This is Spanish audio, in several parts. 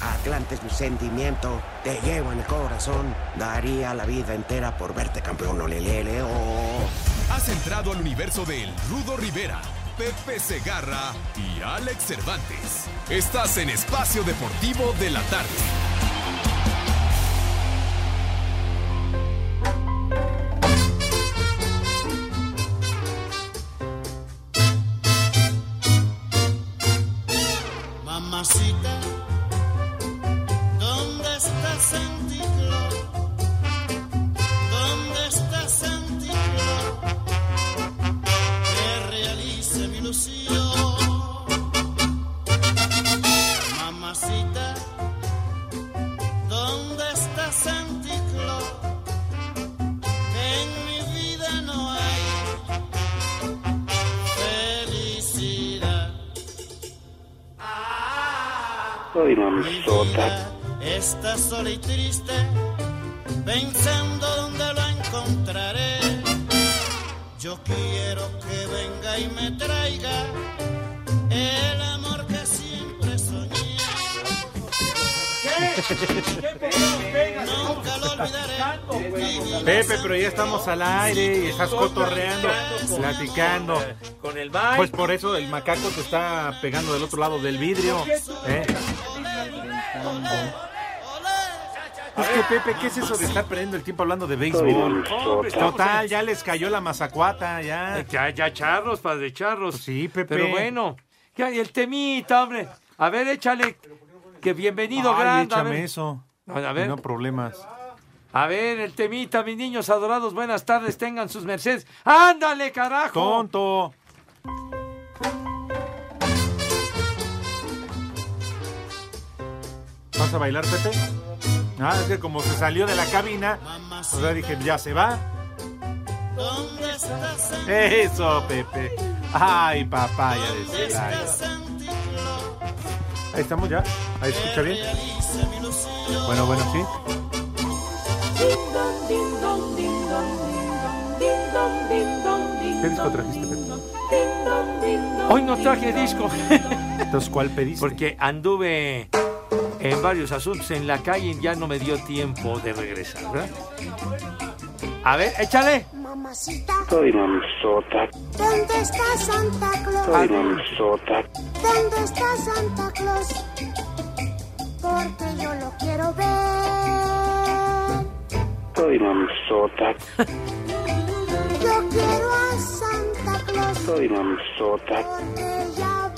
Atlante es mi sentimiento, te llevo en el corazón. Daría la vida entera por verte campeón, olelele, oh. Has entrado al universo de El Rudo Rivera, Pepe Segarra y Alex Cervantes. Estás en Espacio Deportivo de la Tarde. Soy vida está sola y triste, pensando dónde lo encontraré. Yo quiero que venga y me traiga el amor que siempre soñé. Nunca lo olvidaré. Pepe, pero ya estamos al aire y estás cotorreando, platicando. Con el baile. Pues por eso el macaco te está pegando del otro lado del vidrio. ¿eh? Es que Pepe, ¿qué es eso de estar perdiendo el tiempo hablando de béisbol? Total, ya les cayó la mazacuata, ya. Ya, ya charros, padre charros. Sí, Pepe. Pero bueno, ya, el temita, hombre. A ver, échale. Que bienvenido, Ay, grande. A échame ver, eso. A ver. No problemas. a ver, el temita, mis niños adorados. Buenas tardes, tengan sus mercedes. ¡Ándale, carajo! Tonto. ¿Vas a bailar, Pepe? Ah, es que como se salió de la cabina, o sea, dije, ya se va. ¿Dónde está Santiclo? Eso, Pepe. Ay, papaya de ¿Dónde está Celaya. Ahí estamos ya. Ahí se escucha bien. Bueno, bueno, sí. ¿Qué disco trajiste, Pepe? Hoy no traje disco. Entonces, ¿cuál pediste? Porque anduve en varios asuntos en la calle y ya no me dio tiempo de regresar, ¿verdad? A ver, échale. Mamacita. Soy mamazota. ¿Dónde está Santa Claus? Soy mamazota. ¿Dónde está Santa Claus? Porque yo lo quiero ver. Soy mamazota. Yo quiero a Santa Claus. Soy mamazota. Porque ya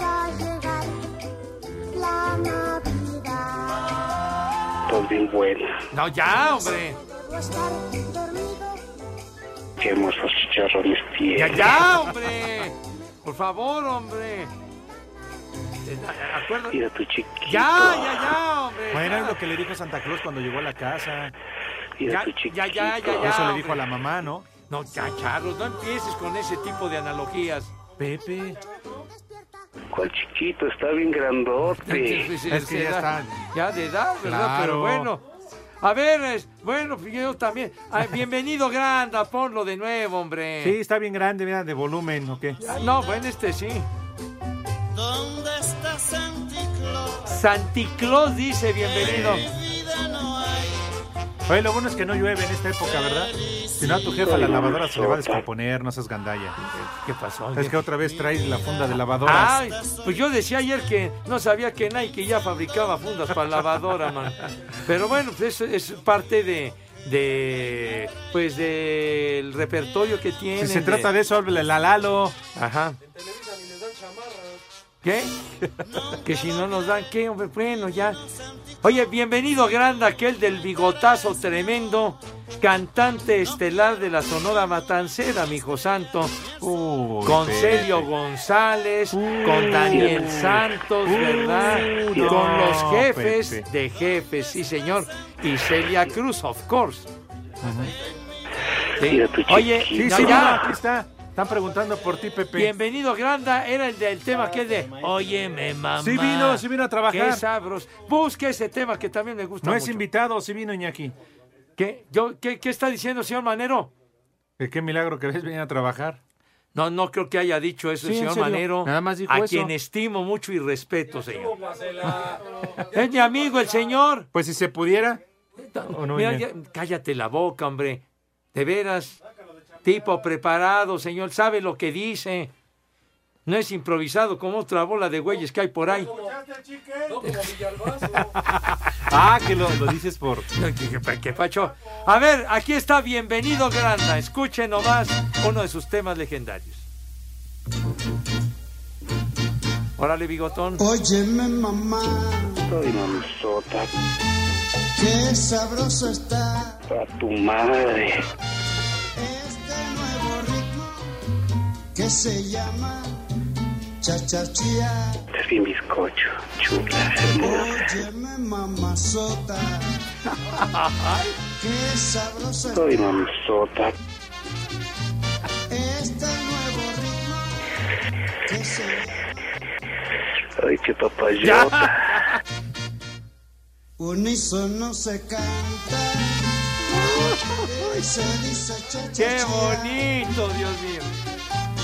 Bien buena. No, ya, hombre. Qué hermosos chicharrones Ya, tienes. ya, hombre. Por favor, hombre. Eh, acuerdo- Mira tu chiquito. Ya, ya, ya, hombre. Bueno, ya. es lo que le dijo Santa Claus cuando llegó a la casa. Mira Ya, tu chiquito. ya, ya, ya, ya. Eso le hombre. dijo a la mamá, ¿no? No, ya, Charlos, no empieces con ese tipo de analogías. Pepe. ¿Cuál chiquito? Está bien grandote. Es que ya está. Ya de edad, ¿verdad? Claro. Pero bueno. A ver, es- bueno, yo también. Ah, bienvenido, Granda, ponlo de nuevo, hombre. Sí, está bien grande, mira, de volumen, ¿o qué? No, bueno, este sí. ¿Dónde está Santiclo? Santiclós dice bienvenido. Oye, lo bueno es que no llueve en esta época, ¿verdad? Si no, a tu jefa la lavadora se le va a descomponer, no seas gandalla. ¿Qué pasó? Es que otra vez traes la funda de lavadora. Ay, pues yo decía ayer que no sabía que Nike ya fabricaba fundas para lavadora, man. Pero bueno, pues es, es parte de, de pues del repertorio que tiene. Si se trata de eso, háblale a Lalo. Ajá. ¿Qué? que si no nos dan, ¿qué? Hombre, bueno, ya. Oye, bienvenido, grande, aquel del bigotazo tremendo, cantante estelar de la Sonora Matancera, mi hijo santo. Uy, con. Celio González, con Daniel Santos, ¿verdad? no, con los jefes Pepe. de jefes, sí, señor. Y Celia Cruz, of course. Sí. Oye, Sí, no, sí, ya. mira, aquí está. Están preguntando por ti, Pepe. Bienvenido, Granda. Era el del tema que es de Óyeme, mamá. Sí vino, sí vino a trabajar. Qué sabros. Busque ese tema que también me gusta No es invitado, sí vino Iñaki. ¿Qué? Yo, ¿qué, ¿Qué está diciendo, señor Manero? Que qué milagro que ves venir a trabajar. No, no creo que haya dicho eso el Sí, en señor serio. Manero. Nada más dijo a eso. quien estimo mucho y respeto, señor. es mi amigo el señor. Pues si se pudiera. ¿O no, Mira, Iñaki? ya- cállate la boca, hombre. De veras. Tipo preparado, señor. Sabe lo que dice. No es improvisado como otra bola de güeyes que hay por ahí. Ah, que lo, lo dices por. ¿Qué, qué- qué pacho? A ver, aquí está Bienvenido Granda. Escuchen nomás uno de sus temas legendarios. Órale, bigotón. Óyeme mamá, Soy mamzota, qué sabroso está a tu madre. Que se llama cha-cha-chía. Es bien bizcocho, chula, hermosa. Óyeme mamazota, qué sabroso está Soy mamzota, este nuevo ritmo que se ay, qué papayota. unísono se canta se dice ¡Qué cha-cha-chía. bonito, Dios mío!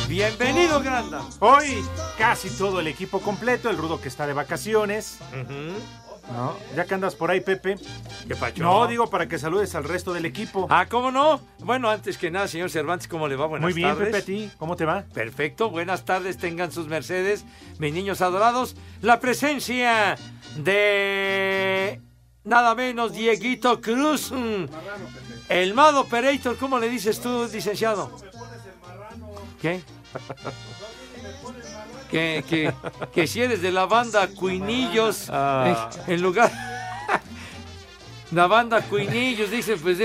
Bienvenido, Granda. Hoy casi todo el equipo completo, el rudo que está de vacaciones. ¿No? Ya que andas por ahí, Pepe. ¿Qué pacho? No, digo para que saludes al resto del equipo. Ah, ¿cómo no? Bueno, antes que nada, señor Cervantes, ¿cómo le va? Buenas Muy bien, tardes. Pepe, a ti. ¿Cómo te va? Perfecto, buenas tardes, tengan sus mercedes, mis niños adorados. La presencia de nada menos Dieguito Cruz. mm, El Mad Operator, ¿cómo le dices tú, licenciado? ¿Qué? Que, que, que si eres de la banda Cuinillos, Ah. eh, en lugar... La banda Cuinillos, dice, pues...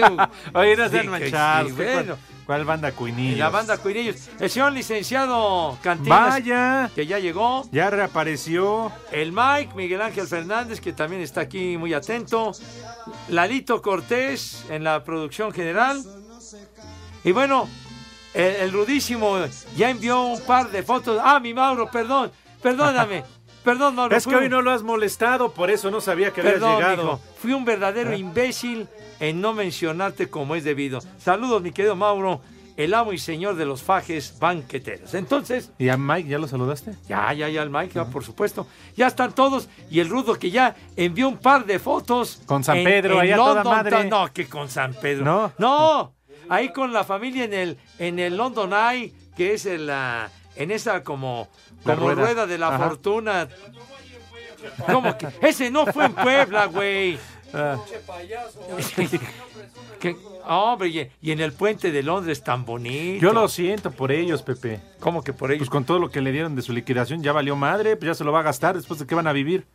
Oye, no sean manchados. sí, ¿Cuál- bueno. ¿Cuál banda Cuinillos? La banda Cuinillos. El señor licenciado Cantinas, Vaya, que ya llegó. ya reapareció. El Mike, Miguel Ángel Fernández, que también está aquí muy atento. Lalito Cortés en la producción general. Y bueno, el, el rudísimo ya envió un par de fotos. Ah, mi Mauro, perdón. Perdóname. Perdón, Mauro. Es que hoy no lo has molestado, por eso no sabía que habías Perdón, llegado. mijo. Fui un verdadero ¿Eh? imbécil en no mencionarte como es debido. Saludos, mi querido Mauro, el amo y señor de los fajes banqueteros. Entonces, ¿Y a Mike ya lo saludaste? ya, ya, ya, el Mike, ya, por supuesto. Ya están todos. Y el rudo que ya envió un par de fotos. Con San Pedro, allá toda madre. No, que con San Pedro. ¿No? No, ahí con la familia en el, en el London Eye, que es en la, en esa como, como rueda. rueda. de la Ajá. fortuna. ¿Cómo que? Ese no fue en Puebla, güey. Ah, Que- hombre, y, en el puente de Londres tan bonito. yo lo siento por ellos, Pepe. ¿Cómo que por ellos? Pues con todo lo que le dieron de su liquidación ya valió madre, pues ya se lo va a gastar después de que van a vivir.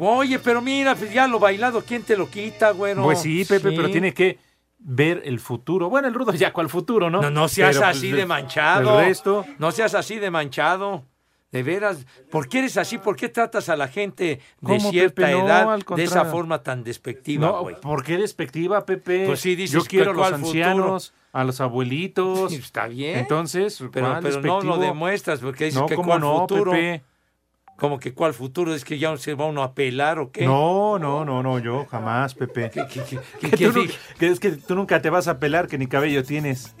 Oye, pero mira, pues ya lo bailado, ¿quién te lo quita, güero? Pues sí, Pepe, Sí. pero tiene que ver el futuro. Bueno, el rudo ya cuál futuro, ¿no? No, no seas Pero, pues, así el- de manchado. El resto, No seas así de manchado. De veras, ¿por qué eres así? ¿Por qué tratas a la gente de ¿Cómo, cierta Pepe? Edad de esa forma tan despectiva, no, güey? ¿por qué despectiva, Pepe? Pues sí, dices Yo quiero a los ancianos, a los abuelitos. Está bien. Entonces, pero, ¿cuál pero no lo demuestras porque dices No, que ¿cómo cuál no, futuro. Pepe? Como que cuál futuro es que ya se va uno a pelar o qué. No, no, no, no, yo jamás, Pepe. ¿Qué- qué- qué- qué- Que tú, es que tú nunca te vas a pelar, que ni cabello tienes.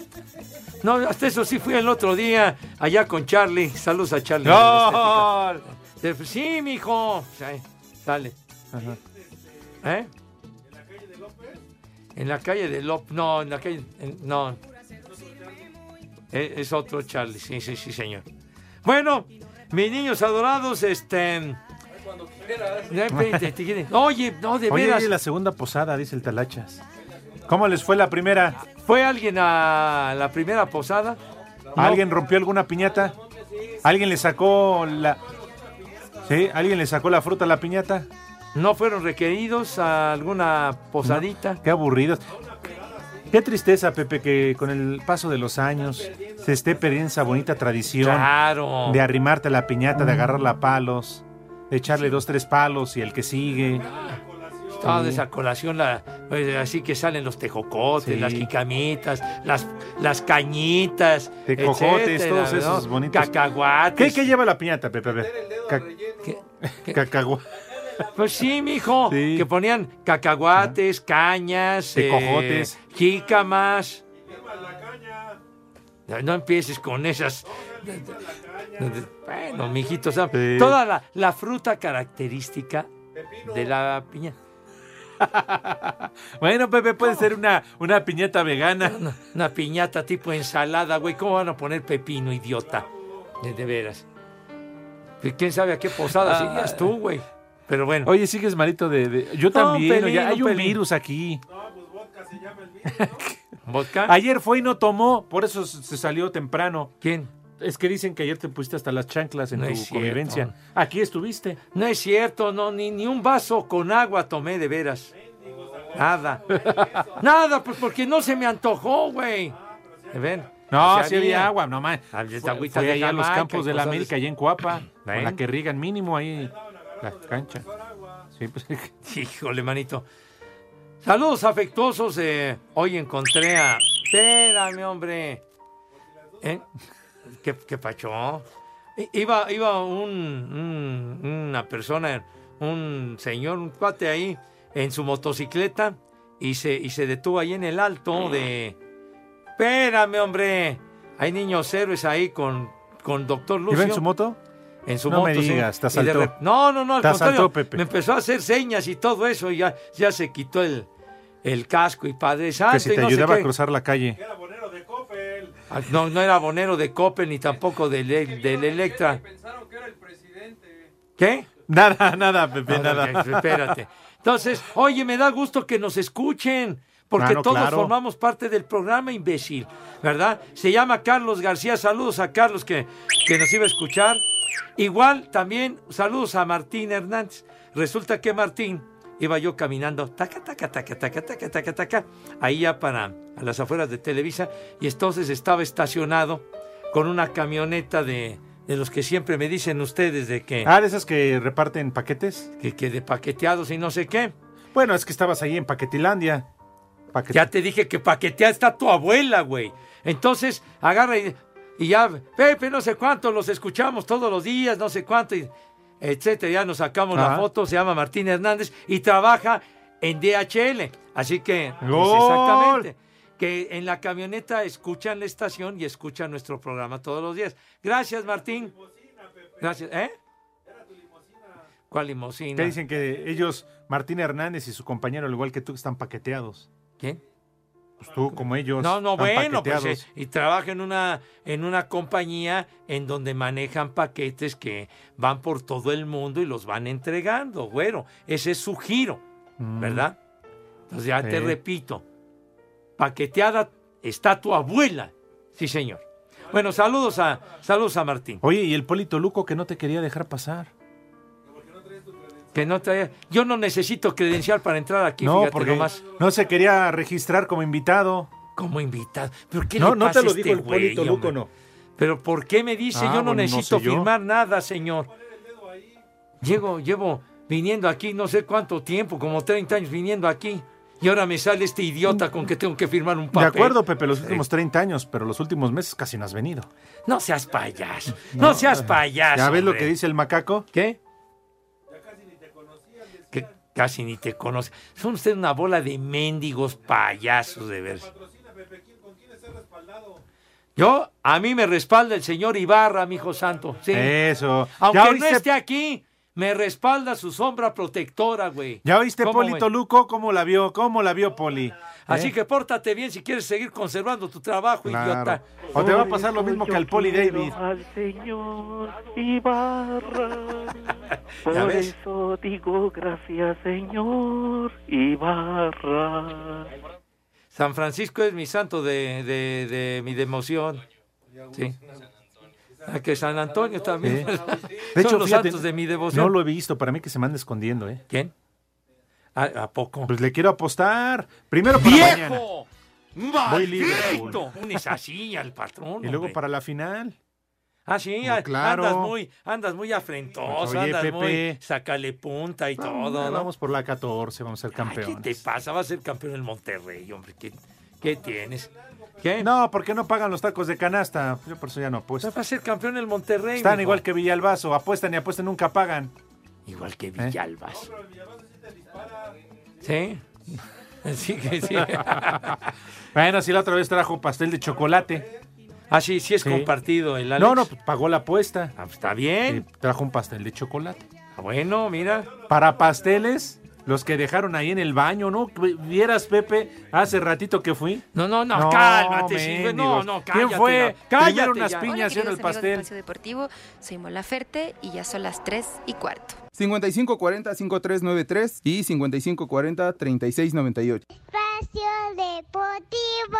No, hasta eso sí fui el otro día allá con Charlie. Saludos a Charlie. ¡No! De- Sí, mijo. Sí, Sale. Ajá. ¿Eh? En la calle de López. No, en la calle. en- no. Es, es otro Charlie. Sí, sí, sí, señor. Bueno, mis niños adorados, este. Te quieren- Oye, no, de Oye, veras. oye, la segunda posada, dice el Talachas. ¿Cómo les fue la primera? ¿Fue alguien a la primera posada? No. ¿Alguien rompió alguna piñata? ¿Alguien le sacó la... ¿Sí? ¿Alguien le sacó la fruta a la piñata? ¿No fueron requeridos a alguna posadita? Qué aburridos. Qué tristeza, Pepe, que con el paso de los años se esté perdiendo esa bonita tradición Claro. de arrimarte a la piñata, de agarrarla a palos, de echarle dos, tres palos y el que sigue. Toda Sí. esa colación, la- pues, así que salen los tejocotes, Sí. las jicamitas, las, las cañitas, Tejocotes, etcétera, todos ¿no? esos bonitos. Cacahuates. ¿Qué, qué lleva la piñata, Pepe? A ver. Ca- Cacagua- Pues sí, mijo, Sí. que ponían cacahuates, cañas, Tejocotes. eh, jícamas. No, no empieces con esas. Bueno, mijito, o sea, Sí. toda la, la fruta característica de la piña. Bueno, Pepe, puede ser una, una piñata vegana. Una, una piñata tipo ensalada, güey. ¿Cómo van a poner pepino, idiota? De, de veras. ¿Quién sabe a qué posada Ah. irías tú, güey? Pero bueno. Oye, sigues malito de... de- Yo No, también, pelín, oye, hay un un pelín. virus aquí. ¿Vodka? Ayer fue y no tomó, por eso se salió temprano. ¿Quién? Es que dicen que ayer te pusiste hasta las chanclas en No tu cierto. convivencia. Aquí estuviste. No es cierto, no, ni, ni un vaso con agua tomé de veras. Nada. Nada, pues porque no se me antojó, güey. ¿Ven? No, Se sí había agua, no más. Ah, Fue, allá a los campos de la América, allá en Coapa, con la que riegan mínimo ahí la cancha. Sí, pues, Híjole, manito. Saludos afectuosos. eh, hoy encontré a. Espérame, hombre. ¿Eh? ¿Qué, qué? I- Iba, iba un, un- una persona, un señor, un cuate ahí, en su motocicleta y se, y se detuvo ahí en el alto de. Espérame, hombre. Hay niños héroes ahí con, con doctor Lucio. ¿Iba en su moto? En su No moto, me digas, te de asaltó. rep- No, no, no, al Te contrario. asaltó, Pepe. Me empezó a hacer señas y todo eso y ya, ya se quitó el, el casco y Padre Santo. que si y te no ayudaba a cruzar la calle. Ah, No, no era abonero de Coppel ni tampoco del, del Electra. ¿Qué? Nada, nada, Pepe, nada. que- espérate. Entonces, oye, me da gusto que nos escuchen, porque Claro, todos claro. formamos parte del programa, imbécil, ¿verdad? Se llama Carlos García, saludos a Carlos que, que nos iba a escuchar. Igual también saludos a Martín Hernández. Resulta que Martín iba yo caminando, taca, taca, taca, taca, taca, taca, taca, ahí ya para a las afueras de Televisa, y entonces estaba estacionado con una camioneta de, de los que siempre me dicen ustedes de que, Ah, de esas que reparten paquetes. que, que de paqueteados y no sé qué. Bueno, es que estabas ahí en Paquetilandia. Ya te dije que paquetea está tu abuela, güey. Entonces, agarra y, y ya, Pepe, no sé cuánto, los escuchamos todos los días, no sé cuánto, y etcétera. Ya nos sacamos la foto, se llama Martín Hernández y trabaja en DHL. Así que, pues, ¡Gol! exactamente. Que en la camioneta escuchan la estación y escuchan nuestro programa todos los días. Gracias, Martín. Gracias. ¿Eh? ¿Cuál limosina? Que dicen que ellos, Martín Hernández y su compañero, al igual que tú, están paqueteados. ¿Quién? Pues tú, como ellos. No, no, bueno, pues, paqueteados. eh, y trabaja en una, en una compañía en donde manejan paquetes que van por todo el mundo y los van entregando, güero. Ese es su giro, Mm. ¿verdad? Entonces ya te repito, paqueteada está tu abuela. Sí, señor. Bueno, saludos a, saludos a Martín. Oye, y el Polito Luco que no te quería dejar pasar. Que no traía- yo no necesito credencial para entrar aquí, no, fíjate porque nomás. no se quería registrar como invitado. Como invitado. ¿Pero qué no, le no pasa te lo a dijo este el güey, Luco, no. Pero ¿por qué me dice? Ah, yo no bueno, no necesito yo. firmar nada, señor. Llego, llevo viniendo aquí no sé cuánto tiempo, como 30 años viniendo aquí. Y ahora me sale este idiota con que tengo que firmar un De papel. acuerdo, Pepe, los últimos 30 años, pero los últimos meses casi no has venido. No seas payaso. No, seas payaso. ¿Ya ves lo que dice el macaco? ¿Qué? Casi ni te conoce. Son ustedes una bola de mendigos payasos, de ver. Yo, a mí me respalda el señor Ibarra, mi hijo santo. Sí. Eso. Aunque ¿Ya no esté aquí, me respalda su sombra protectora, güey. ¿Ya oíste ¿Cómo Polito me- Luco? ¿Cómo la vio? ¿Cómo la vio, Poli? Así ¿Eh? que pórtate bien si quieres seguir conservando tu trabajo, Claro. idiota. O te va a pasar lo mismo que al Poli David. Al señor Ibarra. ¿Ya Por ves? eso digo gracias, señor Ibarra. San Francisco es mi santo de, de, de mi democión. Sí. Ah, que San Antonio también. Son De hecho, los fíjate, santos de mi devoción. no lo he visto. Para mí que se me anda escondiendo, ¿eh? ¿Quién? ¿A, a poco? Pues le quiero apostar. Primero para mañana. ¡Viejo! Voy Liverpool. Unes así al patrón. Y luego hombre. para la final. Ah, sí, No, claro. andas muy, andas muy afrentoso, Oye, andas Pepe. muy sácale punta y todo, ¿no? Vamos por la 14, vamos a ser ¿Qué campeones. te pasa? Va a ser campeón el Monterrey, hombre. ¿Qué, qué tienes? ¿Qué? No, porque no pagan los tacos de canasta. Yo por eso ya no apuesto. Va a ser campeón el Monterrey. Están igual que Villalbazo. Apuestan y apuestan, nunca pagan. Igual que ¿Eh? ¿Sí? Sí, que sí. Bueno, si la otra vez trajo pastel de chocolate. ah, sí, sí es Sí. compartido el Alex. No, no, pues, pagó la apuesta. Ah, pues, está Y bien. trajo un pastel de chocolate. Ah, Bueno, mira. Para pasteles, los que dejaron ahí en el baño, ¿no? Vieras, Pepe, hace ratito que fui. No, no, no, No, cálmate, sí. No, mendigos. no, ¿Quién cállate. fue? la- Cállate Primero unas ya. piñas. Hola, Haciendo el pastel. Deportivo, soy Mola Ferte y ya son las 3 y cuarto. 5540-5393 y 5540-3698. Espacio Deportivo.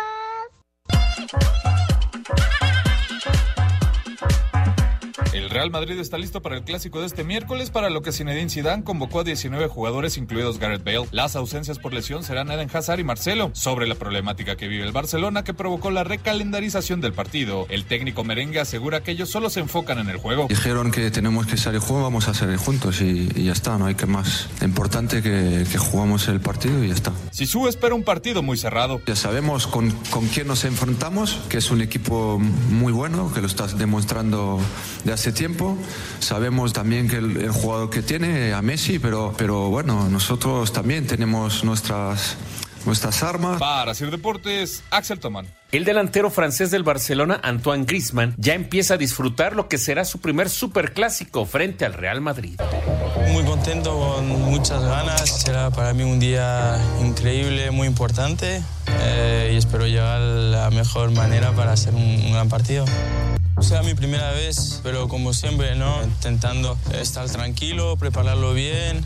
El Real Madrid está listo para el clásico de este miércoles, para lo que Zinedine Zidane convocó a 19 jugadores, incluidos Gareth Bale. Las ausencias por lesión serán Eden Hazard y Marcelo. Sobre la problemática que vive el Barcelona que provocó la recalendarización del partido, el técnico merengue asegura que ellos solo se enfocan en el juego. Dijeron que tenemos que salir juego, vamos a salir juntos y, y ya está, no hay que más. Lo importante que, que jugamos el partido y ya está. Sisu espera un partido muy cerrado. Ya sabemos con, con quién nos enfrentamos, que es un equipo muy bueno, que lo estás demostrando de hace tiempo. Sabemos también que el, el jugador que tiene a Messi, pero, pero bueno, nosotros también tenemos nuestras, nuestras armas. Para hacer deportes, Axel Tomán. El delantero francés del Barcelona, Antoine Griezmann, ya empieza a disfrutar lo que será su primer superclásico frente al Real Madrid. Muy contento, con muchas ganas. Será para mí un día increíble, muy importante eh, y espero llegar a la mejor manera para hacer un, un gran partido. Será mi primera vez, pero como siempre, ¿no? Intentando estar tranquilo, prepararlo bien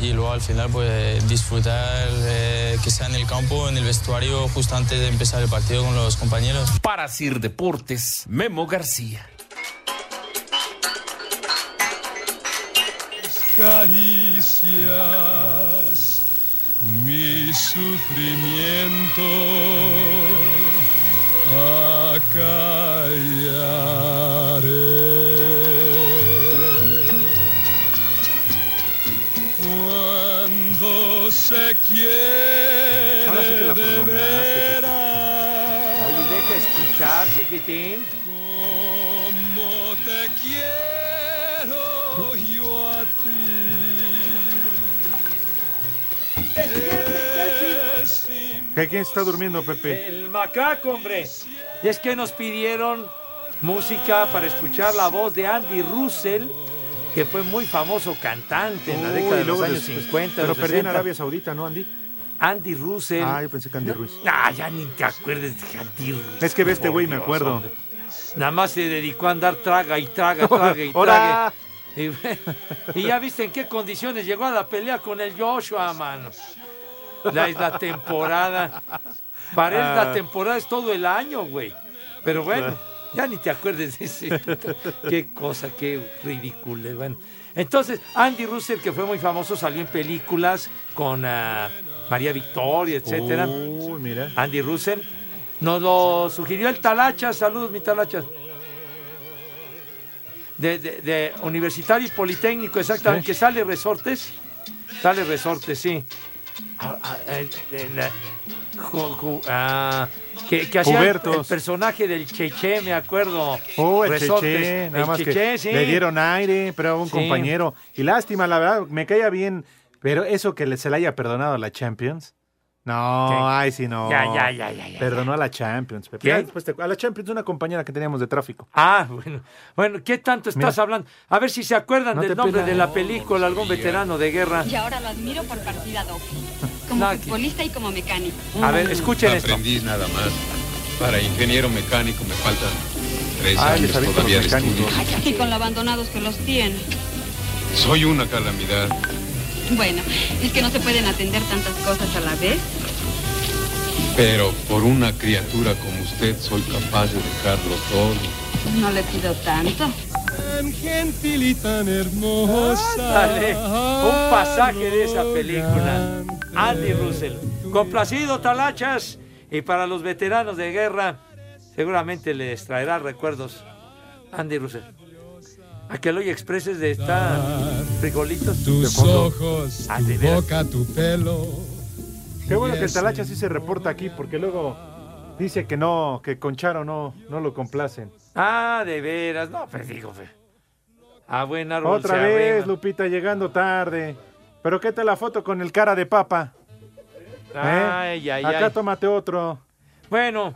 y luego al final pues disfrutar eh, que sea en el campo, en el vestuario, justo antes de empezar el partido con los compañeros. Para Sir Deportes, Memo García. caricias, mi sufrimiento acallaré. Cuando se quiere Ahora sí te la de veras, Oye, deja escuchar, chiquitín. como te quiero yo a ti. Es ¿Qué- ¿Quién está durmiendo, Pepe? El macaco, hombre. Y es que nos pidieron música para escuchar la voz de Andy Russell, que fue muy famoso cantante en la Uy, década de los luego años después- 50. Pero los perdió en 60. Arabia Saudita, ¿no, Andy? Andy Russell. Ah, yo pensé que Andy Ruiz. Ah, ya ni te acuerdes de Andy Russell. Es que ve este por güey, me Dios, acuerdo. hombre. Nada más se dedicó a andar traga y traga, traga y traga. Y, y ya viste en qué condiciones llegó a la pelea con el Joshua, mano. La, es la temporada. Para él la Ah. temporada es todo el año, güey. Pero bueno, ya ni te acuerdes de ese. qué cosa, qué ridículo. Bueno, entonces Andy Russell, que fue muy famoso, salió en películas con ah, María Victoria, etcétera. Uy, mira. Andy Russell. Nos lo sugirió el Talacha. Saludos, mi Talacha. De, de- de Universitario y Politécnico, exactamente. Sí. Que sale Resortes. Sale Resortes, sí. Ah, ah, eh, la- ju- ju- ah, que, que hacía el, el personaje del Cheche, me acuerdo. Oh, el Resortes. Cheche, nada El más Cheche, que sí. le dieron aire, pero un Sí. compañero. Y lástima, la verdad, me caía bien, pero eso que se le haya perdonado a la Champions. No, ¿Qué? ay, sí, no. Ya, ya, ya, ya, ya, Perdonó a la Champions. Pepe. ¿Qué? Ya después te- a la Champions, una compañera que teníamos de tráfico. Ah, bueno. Bueno, ¿qué tanto estás Mira. hablando? A ver si se acuerdan No del nombre de la película, algún veterano de guerra. Y ahora lo admiro por partida doble. Como No, futbolista y como mecánico. A ver, escuchen esto. Aprendiz nada más. Para ingeniero mecánico me faltan tres Ah, años todavía los de estudios. Y con lo abandonados que los tiene. Soy una calamidad. Bueno, es que no se pueden atender tantas cosas a la vez. Pero por una criatura como usted soy capaz de dejarlo todo. No le pido tanto. Tan gentil y tan hermosa. Dale, un pasaje de esa película. Andy Russell. Complacido, talachas. Y para los veteranos de guerra, seguramente les traerá recuerdos. Andy Russell. A que lo hoy expreses de esta frijolitos. de Tus fondo. ojos, Ah, tu boca, tu pelo. Qué bueno que el. Talacha sí se reporta aquí, porque luego dice que no, que con Charo no, no lo complacen. Ah, de veras. No, pues digo, fe. A buen árbol Otra se vez. Lupita, llegando tarde. Pero ¿qué tal la foto con el cara de papa? ¿Eh? Ay, ay, Acá ay. tómate otro. Bueno.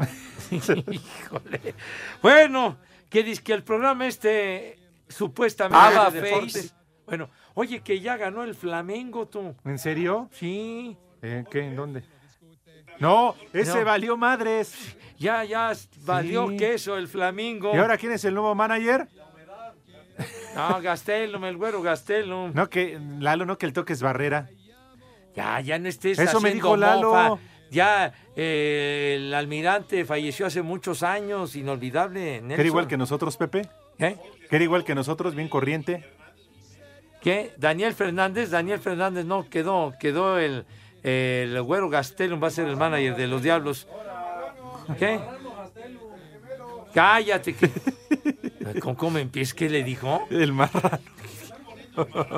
Híjole. Bueno, que dice que el programa este supuestamente Ava de deportes. Bueno, oye que ya ganó el Flamengo tú. ¿En serio? Sí. ¿Eh, ¿Qué? ¿En dónde? No, ese No. valió madres. Ya, ya valió Sí. queso el Flamingo. ¿Y ahora quién es el nuevo manager? No, Gastelum, el güero Gastelum. No, que Lalo, no que el toque es barrera. Ya, ya no estés Eso me haciendo dijo Lalo. mofa. Ya, eh, el almirante falleció hace muchos años, inolvidable. Que era igual que nosotros, Pepe. ¿Eh? Que era igual que nosotros, bien corriente. ¿Qué? Daniel Fernández, Daniel Fernández no quedó, quedó el, el güero Gastelum, va a ser el manager de los Diablos. ¿Qué? Cállate, que... ¿Cómo, cómo empieza? ¿Qué le dijo? El marrano.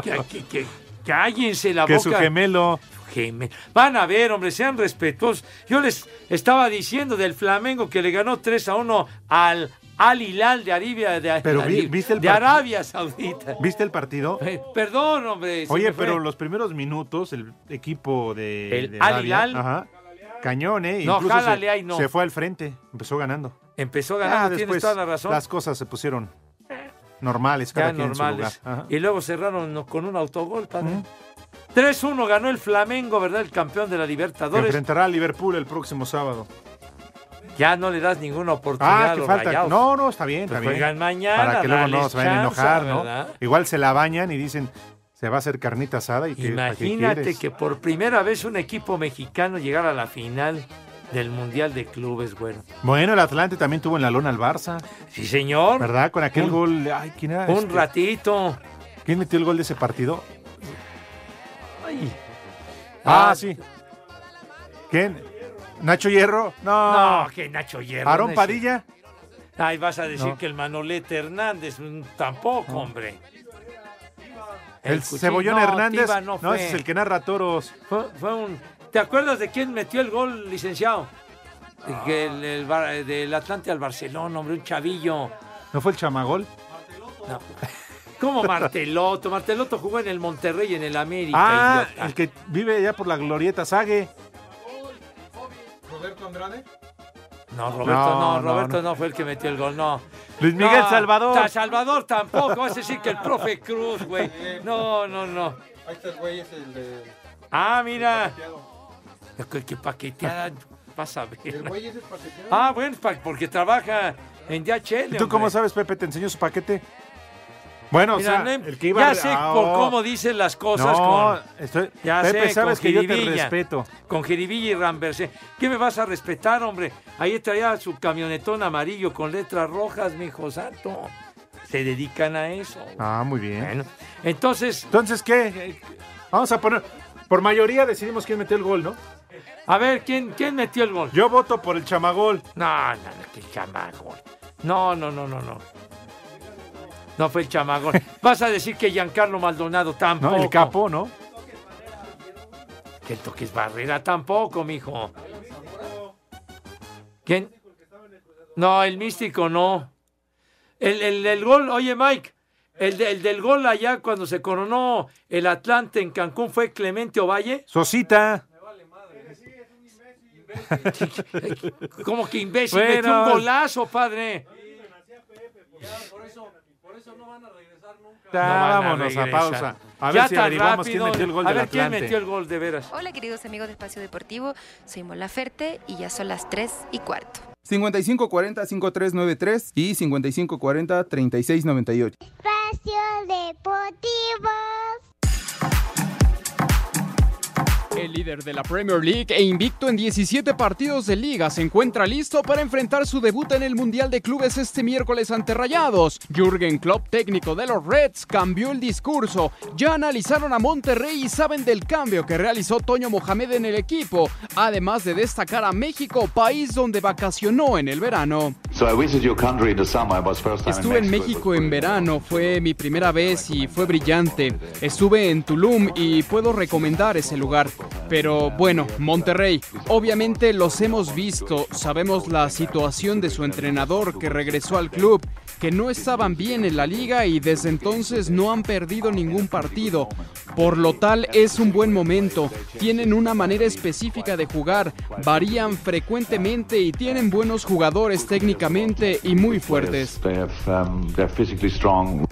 Que, que- que- cállense la Que boca. su gemelo. Geme- Van a ver, hombre, sean respetuosos. Yo les estaba diciendo del Flamengo que le ganó 3 a 1 al Al Hilal de Arabia, de, Pero vi- Arabia- ¿viste el de part- Arabia Saudita. ¿Viste el partido? Eh, Perdón, hombre. Oye, pero los primeros minutos, el equipo de, El de Al Hilal. ajá, cañón, ¿eh? No, Incluso jálale se, ahí, no. se fue al frente, empezó ganando. Empezó ganando, tienes después toda la razón. Las cosas se pusieron normales, cada ya quien normales. en su lugar. Y luego cerraron con un autogol, padre. 3-1 ganó el Flamengo, ¿verdad? El campeón de la Que Libertadores. enfrentará a Liverpool el próximo sábado. Ya no le das ninguna oportunidad Ah, que falta. Rayados. No, no, está bien, está Pues bien. juegan mañana, Para que luego no se vayan a enojar, ¿no? ¿verdad? Igual se la bañan y dicen, se va a hacer carnita asada y que ¿para qué Imagínate quieres? que por primera vez un equipo mexicano llegara a la final del Mundial de Clubes, bueno. Bueno, el Atlante también tuvo en la lona al Barça. Sí, señor. ¿Verdad? Con aquel Un- gol. Ay, ¿quién era? Un Este, ratito. ¿Quién metió el gol de ese partido? Ay. Ah, Ah, sí. ¿Quién? ¿Nacho Hierro? No. No, que Nacho Hierro. ¿Aarón Padilla? Ay, vas a decir No. que el Manolete Hernández, mm, tampoco, hombre. El, Cebollón no, Hernández. No fue. ese es el que narra toros. Fue, fue un... ¿Te acuerdas de quién metió el gol, licenciado? Que el, el Bar- del Atlante al Barcelona, hombre, un chavillo. ¿No fue el chamagol? No. ¿Cómo Marteloto? Marteloto jugó en el Monterrey y en el América. Ah, idiota. el que vive allá por la glorieta Sague. ¿Roberto Andrade? No, Roberto no, Roberto no, no. fue el que metió el gol, no. Luis Miguel No, Salvador. ta- Salvador tampoco, vas a decir que el profe Cruz, güey. No, no, no. Ahí está el güey, es el de... Ah, mira. Que, que paqueteada, vas a ver. El güey es paqueteado. Ah, bueno, pa- porque trabaja en DHL. ¿Y tú cómo sabes, Pepe? ¿Te enseñó su paquete? Bueno, Mira, o sea, no im- el que iba ya a- sé por cómo dicen las cosas No, con... estoy- Ya Pepe, sé, sabes con que yo te respeto. Con jiribilla y ramberse. ¿Qué me vas a respetar, hombre? Ahí traía su camionetón amarillo con letras rojas, mi hijo santo. Se dedican a eso. Ah, muy bien. Bueno, entonces, Entonces, ¿qué? Vamos a poner... Por mayoría decidimos quién metió el gol, ¿no? A ver, ¿quién, quién metió el gol? Yo voto por el chamagol. No, no, no, que chamagón. No, no, no, no, no. No fue el chamagón. Vas a decir que Giancarlo Maldonado tampoco. ¿No? El capo, ¿no? Que el toque es barrera tampoco, mijo. ¿Quién? No, el místico no. El, el, el gol, oye Mike, el, de- el del gol allá cuando se coronó el Atlante en Cancún fue Clemente Ovalle. Sosita. ¿Cómo que imbécil? Bueno. Metió un golazo, padre. Ya, No van a vámonos a, regresar. pausa. A Ya ver si tan averiguamos quién rápido. metió el gol A del ver quién metió el gol de veras. Hola queridos amigos de Espacio Deportivo, soy Mola Ferte y ya son las 3 y cuarto. 5540-5393 y 5540-3698. Espacio Deportivo. El líder de la Premier League e invicto en 17 partidos de liga se encuentra listo para enfrentar su debut en el Mundial de Clubes este miércoles ante Rayados. Jürgen Klopp, técnico de los Reds, cambió el discurso. Ya analizaron a Monterrey y saben del cambio que realizó Toño Mohamed en el equipo, además de destacar a México, país donde vacacionó en el verano. Estuve en México en verano, fue mi primera vez y fue brillante. Estuve en Tulum y puedo recomendar ese lugar. Pero bueno, Monterrey, obviamente los hemos visto, sabemos la situación de su entrenador que regresó al club, que no estaban bien en la liga y desde entonces no han perdido ningún partido. Por lo tal es un buen momento, tienen una manera específica de jugar, varían frecuentemente y tienen buenos jugadores técnicamente y muy fuertes.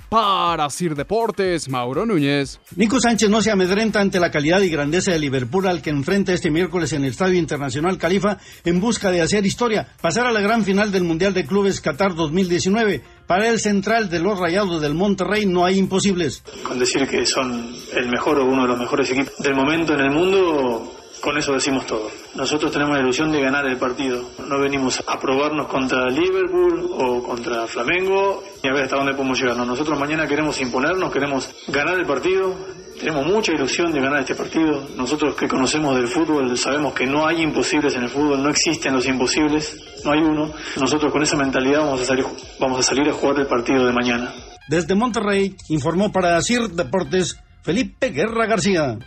Para Sir Deportes, Mauro Núñez. Nico Sánchez no se amedrenta ante la calidad y grandeza de Liverpool al que enfrenta este miércoles en el Estadio Internacional Califa en busca de hacer historia, pasar a la gran final del Mundial de Clubes Qatar 2019. Para el central de los Rayados del Monterrey no hay imposibles. Con decir que son el mejor o uno de los mejores equipos del momento en el mundo, con eso decimos todo. Nosotros tenemos la ilusión de ganar el partido. No venimos a probarnos contra Liverpool o contra Flamengo y a ver hasta dónde podemos llegar. No, nosotros mañana queremos imponernos, queremos ganar el partido. Tenemos mucha ilusión de ganar este partido. Nosotros que conocemos del fútbol sabemos que no hay imposibles en el fútbol, no existen los imposibles, no hay uno. Nosotros con esa mentalidad vamos a salir, a, a jugar el partido de mañana. Desde Monterrey informó para CIR Deportes Felipe Guerra García.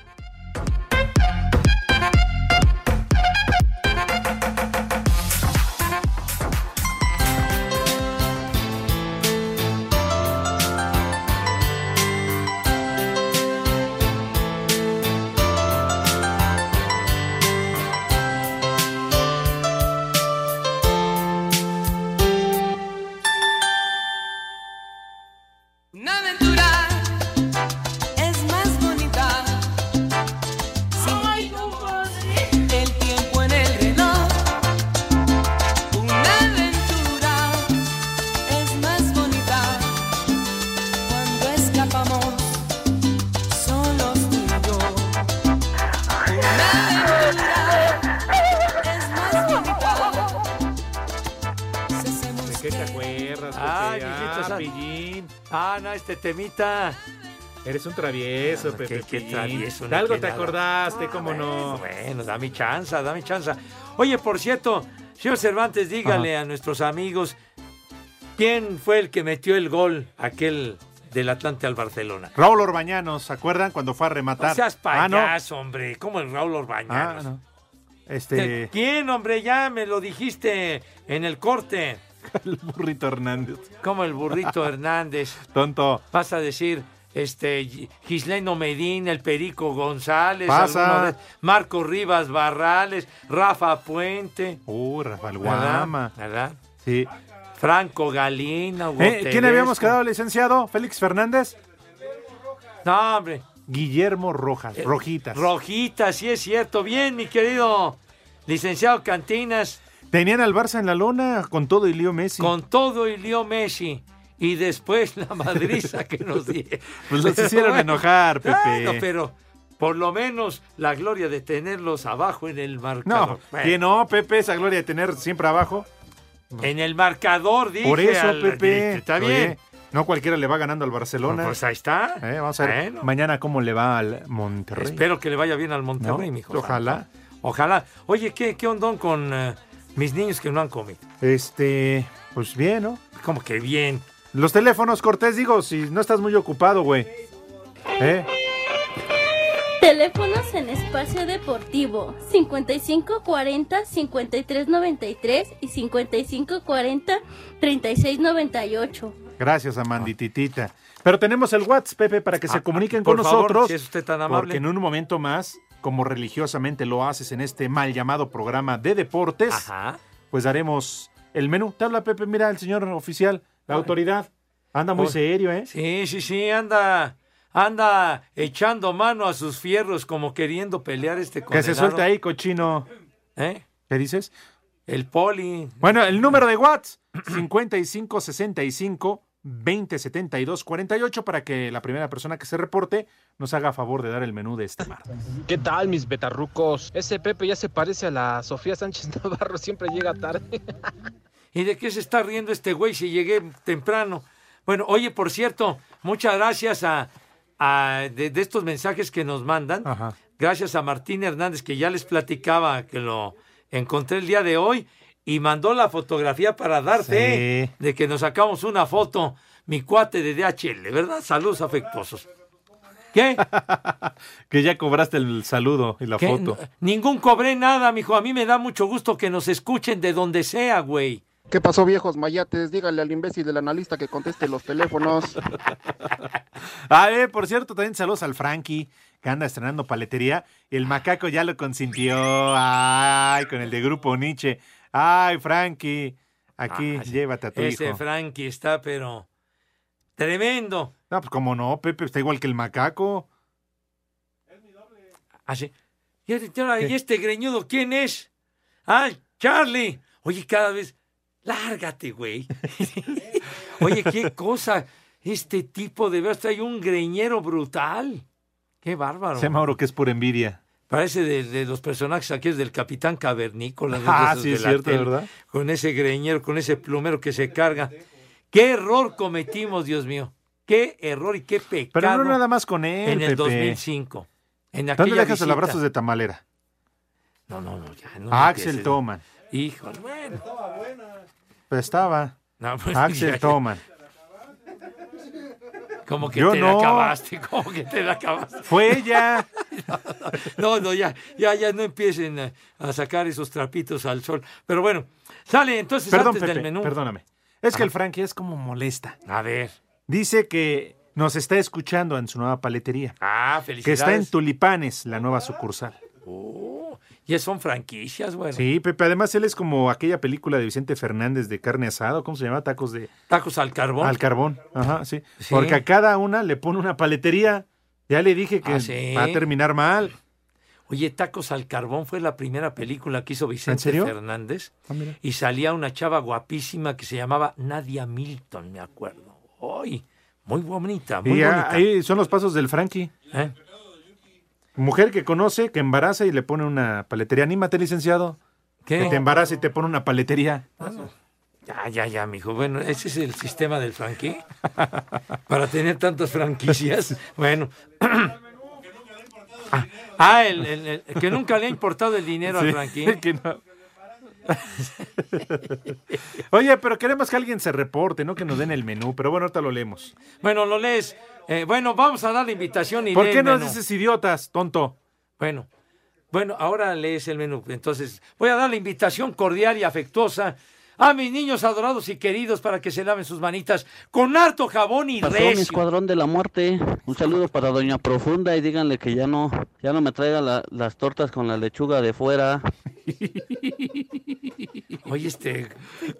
Temita. Eres un travieso, Ah, Pepe. qué- qué travieso, De algo te nada. acordaste, cómo no. Bueno, da mi chanza, da mi chanza. Oye, por cierto, señor Cervantes, dígale a nuestros amigos quién fue el que metió el gol aquel del Atlante al Barcelona. Raúl Orbañanos, ¿se acuerdan cuando fue a rematar? No seas Ah, no. payaso, hombre. ¿Cómo el Raúl Orbañanos? Ah, no. Este. ¿Quién, hombre? Ya me lo dijiste en el corte. El burrito Hernández. Como el burrito Hernández. Tonto. Vas a decir, este, Gisleno Medina, el Perico González, Pasa. de- Marco Rivas Barrales, Rafa Puente. Uh, Rafael ¿verdad? Guama. ¿verdad? Sí. Franco Galina. Eh, ¿Quién habíamos quedado, licenciado? ¿Félix Fernández? No, hombre. Guillermo Rojas, Eh, Rojitas. Rojitas, sí es cierto. Bien, mi querido licenciado Cantinas. Tenían al Barça en la lona con todo y Leo Messi. Con todo y Leo Messi. Y después la madriza que nos dieron. Pues los hicieron enojar, Pepe. Bueno, pero por lo menos la gloria de tenerlos abajo en el marcador. No, Bueno, que no, Pepe, esa gloria de tener siempre abajo. En el marcador, dije. Por eso, al- Pepe. Está Oye, bien. no cualquiera le va ganando al Barcelona. Pues ahí está. Eh, vamos a ver Bueno. mañana cómo le va al Monterrey. Espero que le vaya bien al Monterrey, ¿No? mijo. Ojalá. Ojalá. Oye, ¿qué, qué ondón con eh, mis niños que no han comido? Este, pues bien, ¿no? Como que bien. Los teléfonos, Cortés, digo, si no estás muy ocupado, güey. ¿Eh? Teléfonos en espacio deportivo 5540 5393 y 5540 3698. Gracias, Amandititita. Pero tenemos el WhatsApp, Pepe, para que se Ah, comuniquen por con favor, nosotros. si es usted tan amable. Porque en un momento más, como religiosamente lo haces en este mal llamado programa de deportes, Ajá. pues daremos el menú. Te habla Pepe, mira, el señor oficial, la autoridad. Anda muy serio, ¿eh? Sí, sí, sí, anda, anda echando mano a sus fierros como queriendo pelear este Que condenado. se suelte ahí, cochino. ¿Eh? ¿Qué dices? El poli. Bueno, el número de WhatsApp, 5565 207248 para que la primera persona que se reporte nos haga favor de dar el menú de este martes. ¿Qué tal, mis betarrucos? Ese Pepe ya se parece a la Sofía Sánchez Navarro, siempre llega tarde. ¿Y de qué se está riendo este güey si llegué temprano? Bueno, oye, por cierto, muchas gracias a, a- de, de estos mensajes que nos mandan. Gracias a Martín Hernández, que ya les platicaba que lo encontré el día de hoy y mandó la fotografía para dar fe de que nos sacamos una foto, mi cuate de DHL, ¿verdad? Saludos afectuosos. ¿Qué? Que ya cobraste el saludo y la ¿Qué? foto. Ningún cobré nada, mijo. A mí me da mucho gusto que nos escuchen de donde sea, güey. ¿Qué pasó, viejos mayates? Dígale al imbécil del analista que conteste los teléfonos. Ah, eh, por cierto, también saludos al Frankie, que anda estrenando paletería. Y el macaco ya lo consintió. Ay, con el de Grupo Nietzsche. Ay, Frankie, aquí, llévate a tu Ese hijo. Frankie está, pero tremendo. No, pues como no, Pepe está igual que el macaco. Así. Y, ahora, ¿y este greñudo quién es? Ah, Charlie. Oye, cada vez. Lárgate, güey. Oye, qué cosa. Este tipo de verdad trae un greñero brutal. Qué bárbaro. Sé, Mauro, que es por envidia. Parece de, de los personajes aquí del Capitán Cavernícola. de Ah, sí, de es cierto, tele, ¿verdad? Con ese greñero, con ese plumero que se carga. Qué error cometimos, Dios mío. Qué error y qué pecado. Pero no nada más con él, En el Pepe. 2005. En ¿Dónde aquella dejas el abrazos de tamalera? No, no, no, ya. No Axel empieces. Toman. Híjole, bueno. Pues estaba. No, pues, Axel Toman. Como que Yo te no. la acabaste, como que te la acabaste. Fue ella. No, no, ya, ya, ya no empiecen a, a sacar esos trapitos al sol. Pero bueno, sale entonces Perdón, antes Pepe, del menú. perdóname. Es que el Frankie es como molesta. A ver. Dice que nos está escuchando en su nueva paletería. Ah, Que está en felicidades. Tulipanes, la nueva sucursal. Oh, ya son franquicias, bueno. Sí, Pepe, además él es como aquella película de Vicente Fernández de carne asada, ¿cómo se llama? Tacos de... Tacos al carbón. Al carbón, ajá, sí. Sí. Porque a cada una le pone una paletería. Ya le dije que Ah, ¿sí? va a terminar mal. Oye, Tacos al Carbón fue la primera película que hizo Vicente? Fernández. Ah, mira. Y salía una chava guapísima que se llamaba Nadia Milton, me acuerdo. ¡Ay! Muy bonita, muy Y bonita. ahí son los pasos del Frankie. ¿Eh? Mujer que conoce, que embaraza y le pone una paletería. Anímate, licenciado. ¿Qué? Que te embaraza y te pone una paletería. Ya, ya, ya, mijo. Bueno, ese es el sistema del franqui. Para tener tantas franquicias. Bueno. Ah, el, el- el- que nunca le ha importado el dinero Sí, al franqui. que no. Oye, pero queremos que alguien se reporte, no que nos den el menú. Pero bueno, ahorita lo leemos. Bueno, lo lees. Eh, bueno, vamos a dar la invitación y ¿Por lee qué el nos menú. dices idiotas, tonto? Bueno, bueno, ahora lees el menú. Entonces, voy a dar la invitación cordial y afectuosa a mis niños adorados y queridos para que se laven sus manitas con harto jabón y Pasó mi recio. escuadrón de la muerte. Un saludo para Doña Profunda y díganle que ya no, ya no me traiga la- las tortas con la lechuga de fuera. Oye, este,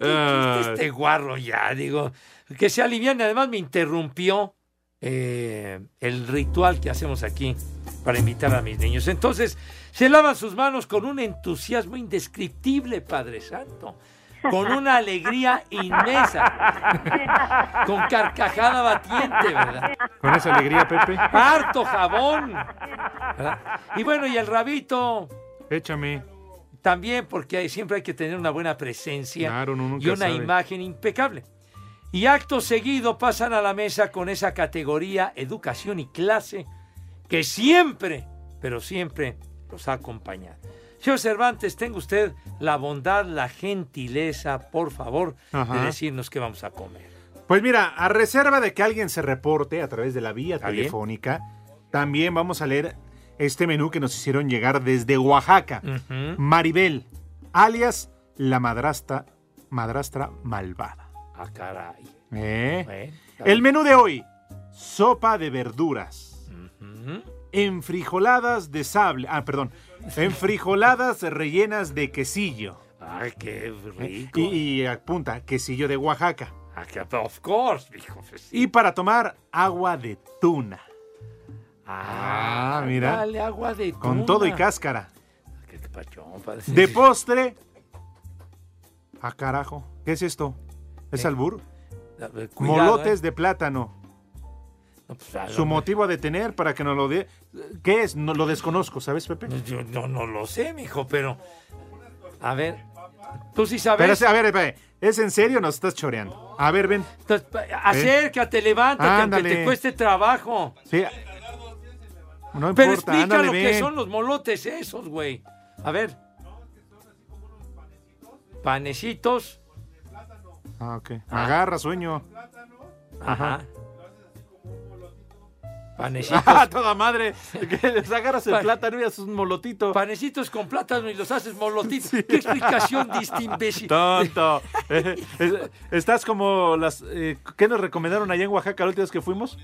este guarro ya, digo, que se aliviane. Además, me interrumpió eh, el ritual que hacemos aquí para invitar a mis niños. Entonces, se lavan sus manos con un entusiasmo indescriptible, Padre Santo. Con una alegría inmensa. Con carcajada batiente, ¿verdad? Con esa alegría, Pepe. Harto jabón. ¿verdad? Y bueno, y el rabito. Échame. También porque hay- siempre hay que tener una buena presencia Claro, y una sabe. imagen impecable. Y acto seguido pasan a la mesa con esa categoría educación y clase que siempre, pero siempre los ha acompañado. Señor Cervantes, tenga usted la bondad, la gentileza, por favor, Ajá. de decirnos qué vamos a comer. Pues mira, a reserva de que alguien se reporte a través de la vía bien. telefónica, también vamos a leer este menú que nos hicieron llegar desde Oaxaca. Maribel, alias la madrastra, madrastra malvada. Ah, caray. ¿Eh? El menú de hoy, sopa de verduras, Ujú. enfrijoladas de sable, ah, perdón, enfrijoladas rellenas de quesillo. Ay, qué rico. Y, y apunta, quesillo de Oaxaca. Ah, que- Of course, hijo. pues, Y para tomar, agua de tuna. Ah, mira. Dale agua de Con tuna. todo y cáscara. Qué pachón. De postre. Ah, carajo. ¿Qué es esto? ¿Es Eh. albur? eh, cuidado, Molotes ¿eh? de plátano. Pues, a Su motivo de tener para que nos lo dé. ¿Qué es? No lo desconozco, ¿sabes, Pepe? Yo no, no lo sé, mijo, pero. A ver. Tú sí Pero, sabes. a ver, Pepe, ¿es en serio o nos estás choreando? A ver, ven. Acércate, levántate, aunque te cueste trabajo. Sí. No Pero importa, explica ándale, lo que son los molotes esos, güey. A ver. Panecitos. Ah, ok. Agarra, sueño. Ajá. Panecitos. Ah, toda madre. Que les agarras el plátano y haces un molotito. Panecitos con plátano y los haces molotitos. ¿Qué explicación diste, imbécil? Tonto. Eh, eh, Estás como las. eh, ¿Qué nos recomendaron allá en Oaxaca la última vez que fuimos?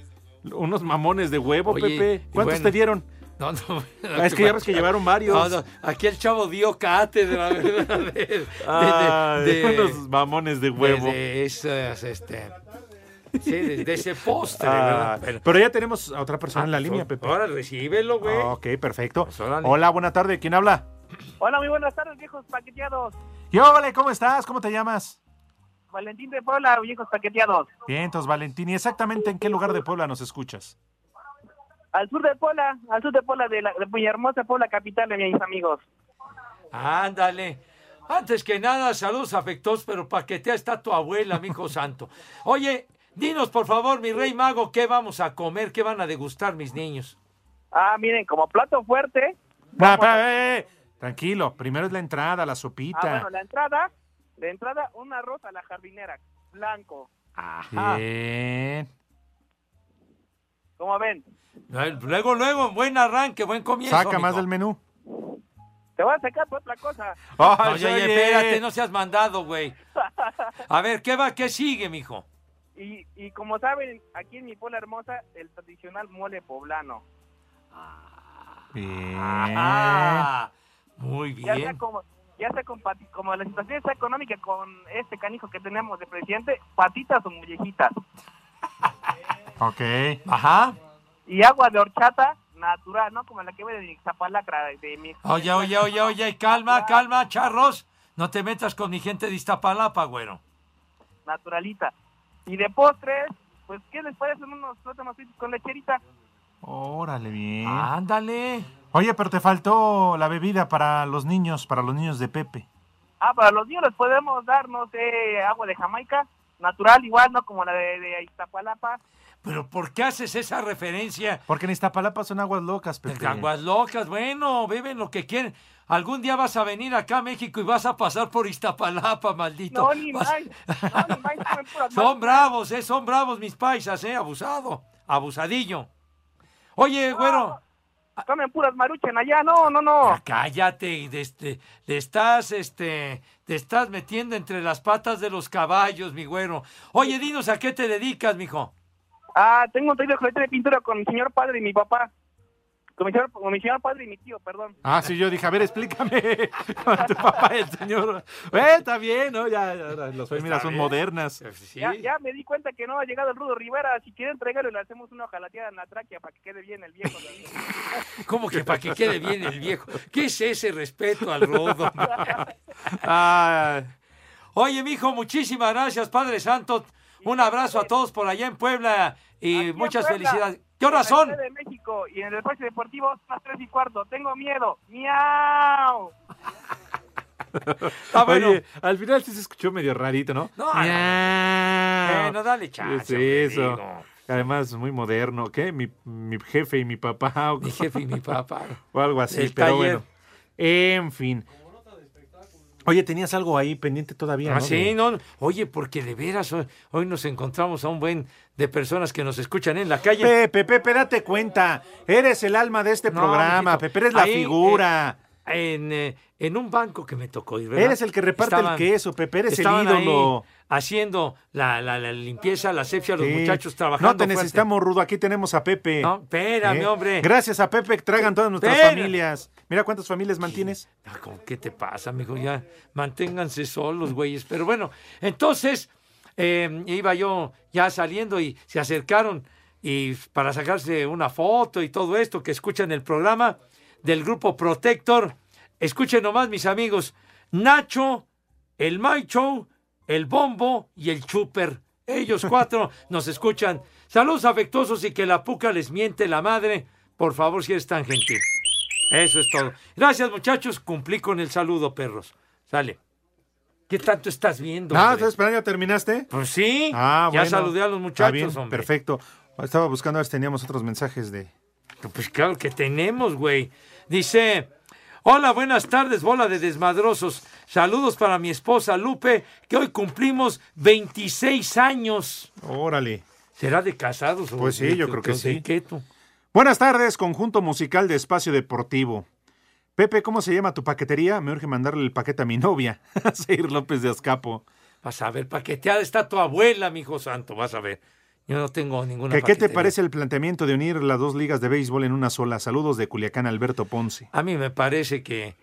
Unos mamones de huevo, Oye, Pepe. ¿Cuántos bueno. te dieron? No, no. Ah, es que ya ves que llevaron varios. No, no, Aquí el chavo dio cátedra. De, de- de- Ay, de- unos mamones de de- huevo. de esas, este. Sí, de, de ese postre, Ah, ¿verdad? pero ya tenemos a otra persona en la Ah, línea, Pepe. Ahora recíbelo, güey. Ah, ok, perfecto. órale. Hola, buena tarde. ¿Quién habla? Hola, muy buenas tardes, viejos paqueteados. ¿Qué hola? ¿Cómo estás? ¿Cómo te llamas? Valentín de Puebla, viejos paqueteados. Bien, entonces, Valentín. ¿Y exactamente en qué lugar de Puebla nos escuchas? Al sur de Puebla, al sur de Puebla, de, la, de Villahermosa, Puebla capital, de mis amigos. Ándale. Antes que nada, saludos afectuosos, pero paquetea está tu abuela, mi hijo santo. Oye, dinos por favor, mi rey mago, ¿qué vamos a comer? ¿Qué van a degustar mis niños? Ah, miren, como plato fuerte. Pa- eh, Tranquilo, primero es la entrada, la sopita. Ah, bueno, la entrada, la entrada, un arroz a la jardinera, blanco. Ajá. Bien. ¿Cómo ven? Luego, luego, buen arranque, buen comienzo. Saca más del menú. Te voy a sacar por otra cosa. Ay, Oye, oye, oye. espérate, no seas mandado, güey. A ver, ¿qué va? ¿Qué sigue, mijo? Y, y como saben, aquí en mi Puebla hermosa, el tradicional mole poblano. Bien. Ah, muy Ya sea bien. como, ya sea con pati- como la situación está económica con este canijo que tenemos de presidente, patitas o mollejitas. Ok. Ajá. Y agua de horchata natural, ¿no? Como la que vende de Zapalacra, de mi... Oye, oye, oye, oye, calma, calma, charros. No te metas con mi gente de Iztapalapa, güero. naturalita. Y de postres, pues, ¿qué les parecen unos plátanos fritos con lecherita? Órale, bien. Ándale. Oye, pero te faltó la bebida para los niños, para los niños de Pepe. Ah, para los niños les podemos dar, no sé, agua de Jamaica, natural igual, ¿no? Como la de, de Iztapalapa. Pero ¿por qué haces esa referencia? Porque en Iztapalapa son aguas locas, Pepe. Aguas locas, bueno, beben lo que quieren. Algún día vas a venir acá a México y vas a pasar por Iztapalapa, maldito. No, ni Vas- más. No, ni más, Son bravos, eh, son bravos mis paisas, eh, abusado, abusadillo. Oye, güero, Comen puras maruchan allá, no, no, no. cállate, de este, le estás, este, te estás metiendo entre las patas de los caballos, mi güero. Oye, dinos a qué te dedicas, mijo. Ah, tengo un taller de pintura con mi señor padre y mi papá. Mi señor padre y mi tío, perdón. Ah, sí, yo dije, a ver, explícame. Con tu papá y el señor. Eh, está bien, ¿no? Ya, ya, las familias son bien. modernas. Ya, ya me di cuenta que no ha llegado el Rudo Rivera. Si quieren entregarlo, le hacemos una ojalateada en la tráquea para que quede bien el viejo. ¿Cómo que para que quede bien el viejo? ¿Qué es ese respeto al rodo? Oye, mijo, muchísimas gracias, Padre Santo. Un abrazo a todos por allá en Puebla y muchas Puebla, felicidades. ¿Qué horas son? En la Ciudad de México y en el espacio deportivo son las tres y cuarto. Tengo miedo. ¡Miau! Ah, bueno. Oye, al final sí se escuchó medio rarito, ¿no? No, Miau. Bueno, dale chance, Es eso. digo. Además, muy moderno. ¿Qué? Mi, mi jefe y mi papá. Mi jefe y mi papá. o algo así, El pero taller. bueno. En fin. Oye, tenías algo ahí pendiente todavía, Ah, ¿no? sí, no. Oye, porque de veras hoy, hoy nos encontramos a un buen de personas que nos escuchan en la calle. Pepe, Pepe, date cuenta. Eres el alma de este No, programa. mijito. Pepe, eres la Ahí, figura. eh, en, eh, en un banco que me tocó ir, ¿verdad? Eres el que reparte el queso, Pepe, eres el ídolo. haciendo la, la- la limpieza, la asepsia, los Sí. muchachos trabajando. No te fuerte. necesitamos, Rudo. Aquí tenemos a Pepe. No, espérame, hombre. Gracias a Pepe que tragan todas nuestras familias. Mira cuántas familias mantienes. Ah, ¿cómo ¿Qué te pasa, mijo? Ya manténganse solos, güeyes. Pero bueno, entonces eh, iba yo ya saliendo y se acercaron y para sacarse una foto y todo esto que escuchan el programa del grupo Protector. Escuchen nomás, mis amigos. Nacho, el Maicho, el Bombo y el Chuper. Ellos cuatro nos escuchan. Saludos afectuosos y que la puca les miente la madre. Por favor, si eres tan gentil. Eso es todo. Gracias, muchachos. Cumplí con el saludo, perros. Sale. ¿Qué tanto estás viendo? Ah? ¿estás esperando? ¿Ya terminaste? Pues sí. Ah, ya bueno. saludé a los muchachos, bien, hombre. Perfecto. Estaba buscando a ver si teníamos otros mensajes de... Pues claro que tenemos, güey. Dice, hola, buenas tardes, bola de desmadrosos. Saludos para mi esposa Lupe, que hoy cumplimos 26 años. Órale. ¿Será de casados? o Pues sí, de- yo creo que sí. Buenas tardes, conjunto musical de Espacio Deportivo. Pepe, ¿cómo se llama tu paquetería? Me urge mandarle el paquete a mi novia, Seir López de Azcapo. Vas a ver, paqueteada está tu abuela, mi hijo santo, vas a ver. Yo no tengo ninguna ¿Qué, ¿Qué te parece el planteamiento de unir las dos ligas de béisbol en una sola? Saludos de Culiacán, Alberto Ponce. A mí me parece que,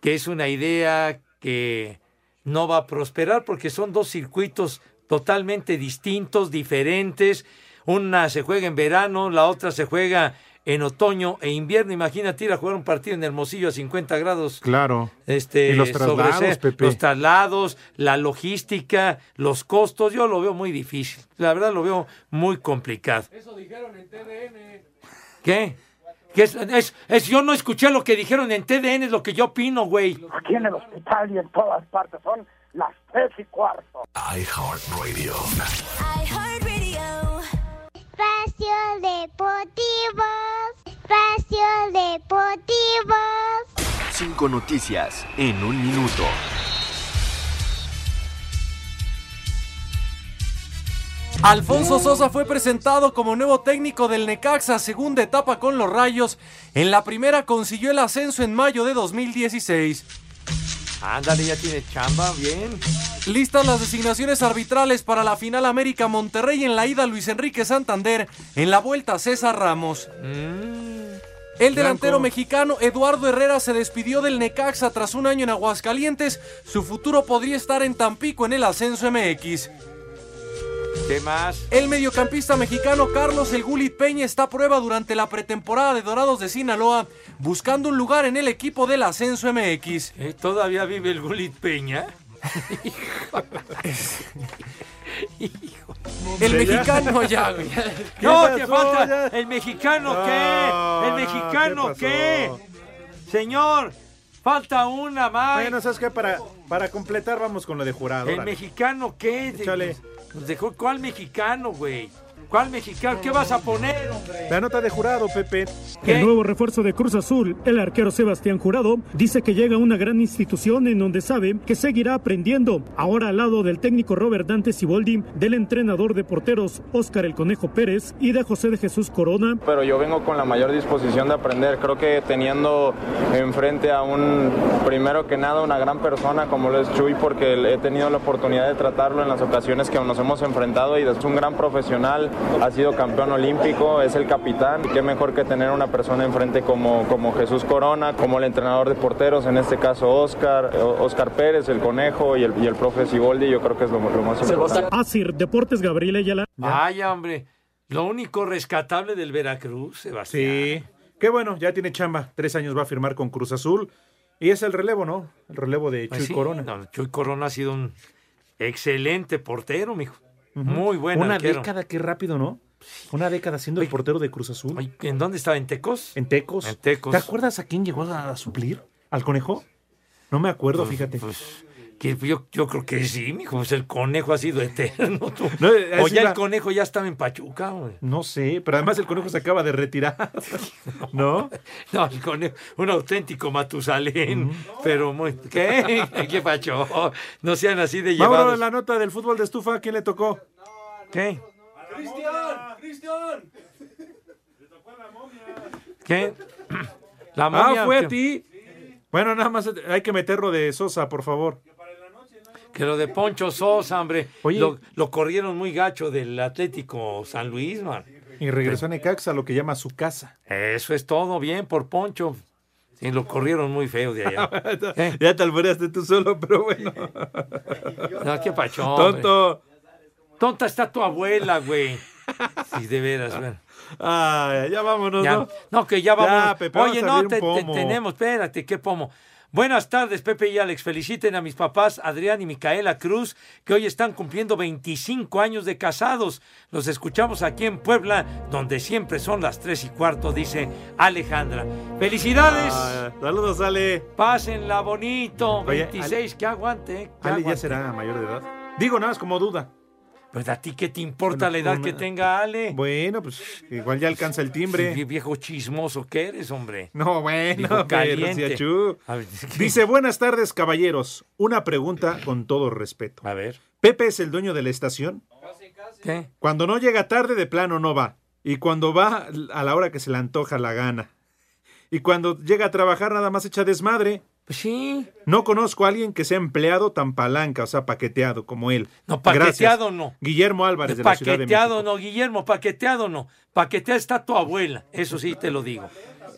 que es una idea que no va a prosperar porque son dos circuitos totalmente distintos, diferentes. Una se juega en verano, la otra se juega en otoño e invierno. Imagínate ir a jugar un partido en Hermosillo a 50 grados. Claro. Este, y los sobre traslados, Pepe. Los traslados, la logística, los costos, yo lo veo muy difícil. La verdad lo veo muy complicado. Eso dijeron en TDN. ¿Qué? ¿Qué es, es- es- yo no escuché lo que dijeron en TDN, es lo que yo opino, güey. Aquí en el hospital y en todas partes son las tres y cuarto. iHeartRadio. Espacio Deportivo. Espacio Deportivo. Cinco noticias en un minuto. Alfonso Sosa fue presentado como nuevo técnico del Necaxa, segunda etapa con los Rayos. En la primera consiguió el ascenso en mayo de 2016. Ándale, ya tiene chamba, bien. Listas las designaciones arbitrales para la final América Monterrey en la ida Luis Enrique Santander, en la vuelta César Ramos. El delantero mexicano Eduardo Herrera se despidió del Necaxa tras un año en Aguascalientes. Su futuro podría estar en Tampico en el ascenso MX. ¿Qué más? El mediocampista mexicano Carlos El Gulit Peña está a prueba durante la pretemporada de Dorados de Sinaloa, buscando un lugar en el equipo del ascenso MX. ¿Eh? ¿Todavía vive el Gulit Peña? El mexicano ya, güey. No, ¿Qué te falta. ¿El mexicano No, qué? ¿El no, mexicano ¿qué? Señor, falta una más. Bueno, ¿sabes qué? Para, para completar, vamos con lo de jurado. ¿El mexicano qué? Échale. Nos dejó- ¿Cuál mexicano, güey? ¿Cuál mexicano? ¿Qué vas a poner, hombre? La nota de jurado, Pepe. El nuevo refuerzo de Cruz Azul, el arquero Sebastián Jurado, dice que llega a una gran institución en donde sabe que seguirá aprendiendo. Ahora al lado del técnico Robert Dante Siboldi, del entrenador de porteros Óscar El Conejo Pérez y de José de Jesús Corona. Pero yo vengo con la mayor disposición de aprender. Creo que teniendo enfrente a un, primero que nada, una gran persona como lo es Chuy, porque he tenido la oportunidad de tratarlo en las ocasiones que nos hemos enfrentado y es un gran profesional, ha sido campeón olímpico, es el capitán. Y qué mejor que tener una persona enfrente como, como Jesús Corona, como el entrenador de porteros, en este caso Óscar, Óscar Pérez, el Conejo y el, y el profe Siboldi, yo creo que es lo, lo más importante. Asir Deportes Gabriel Ayala. Vaya, hombre. Lo único rescatable del Veracruz, Sebastián. Sí. Qué bueno, ya tiene chamba. Tres años va a firmar con Cruz Azul. Y es el relevo, ¿no? El relevo de Chuy Pues sí, Corona. no, Chuy Corona ha sido un excelente portero, mijo. Muy buen Una arquero. década, qué rápido, ¿no? Una década siendo el portero de Cruz Azul. ¿En dónde estaba? ¿En Tecos? En Tecos. En Tecos. ¿Te acuerdas a quién llegó a suplir? ¿Al conejo? No me acuerdo, Pues- fíjate. Que yo, yo creo que sí, mijo. Pues el conejo ha sido eterno. tú. No, o ya una- el conejo ya estaba en Pachuca, güey. No sé, pero además el conejo se acaba de retirar. ¿No? No, el conejo, un auténtico Matusalén. Pero muy. ¿Qué? ¿Qué pacho? No sean así de Vámonos a llevados. la nota del fútbol de estufa. ¿A quién le tocó? ¿Qué? ¡Cristian! ¡Cristian! ¿Qué? La Ah, momia, fue que- a ti. Bueno, nada más hay que meterlo de Sosa, por favor. Que lo de Poncho Sosa, hombre. Oye. Lo, lo corrieron muy gacho del Atlético San Luis, man. Y regresó a Necaxa, lo que llama su casa. Eso es todo bien por Poncho. Sí, lo corrieron muy feo de allá. ¿Eh? Ya te alboreaste tú solo, pero bueno. No, qué pachón. Tonto. Tonta está tu abuela, güey. Sí, de veras, güey. Ay, ya vámonos, Ya- ¿no? no, que ya vamos. Ya, Pepe, Oye, no, te- te- tenemos, espérate, ¿qué pomo? Buenas tardes, Pepe y Alex. Feliciten a mis papás Adrián y Micaela Cruz, que hoy están cumpliendo 25 años de casados. Los escuchamos aquí en Puebla, donde siempre son las 3 y cuarto, dice Alejandra. ¡Felicidades! Ah, saludos, Ale. Pásenla bonito. Oye, 26, que aguante. eh, que Ale ya aguante. será mayor de edad. Digo nada más como duda. Pues a ti qué te importa Bueno, la edad una- que tenga Ale. Bueno, pues igual ya alcanza el timbre. Sí, viejo chismoso que eres, hombre. No, bueno, pero caliente. A ver, Dice, buenas tardes, caballeros. Una pregunta con todo respeto. A ver. ¿Pepe es el dueño de la estación? ¿Qué? Cuando no llega tarde, de plano no va. Y cuando va a la hora que se le antoja la gana. Y cuando llega a trabajar, nada más echa desmadre. Pues sí. No conozco a alguien que sea empleado tan palanca, o sea, paqueteado como él. No, paqueteado Gracias. no. Guillermo Álvarez de la Ciudad de Paqueteado México. no, Guillermo, paqueteado no. Paqueteada está tu abuela, eso sí te lo digo.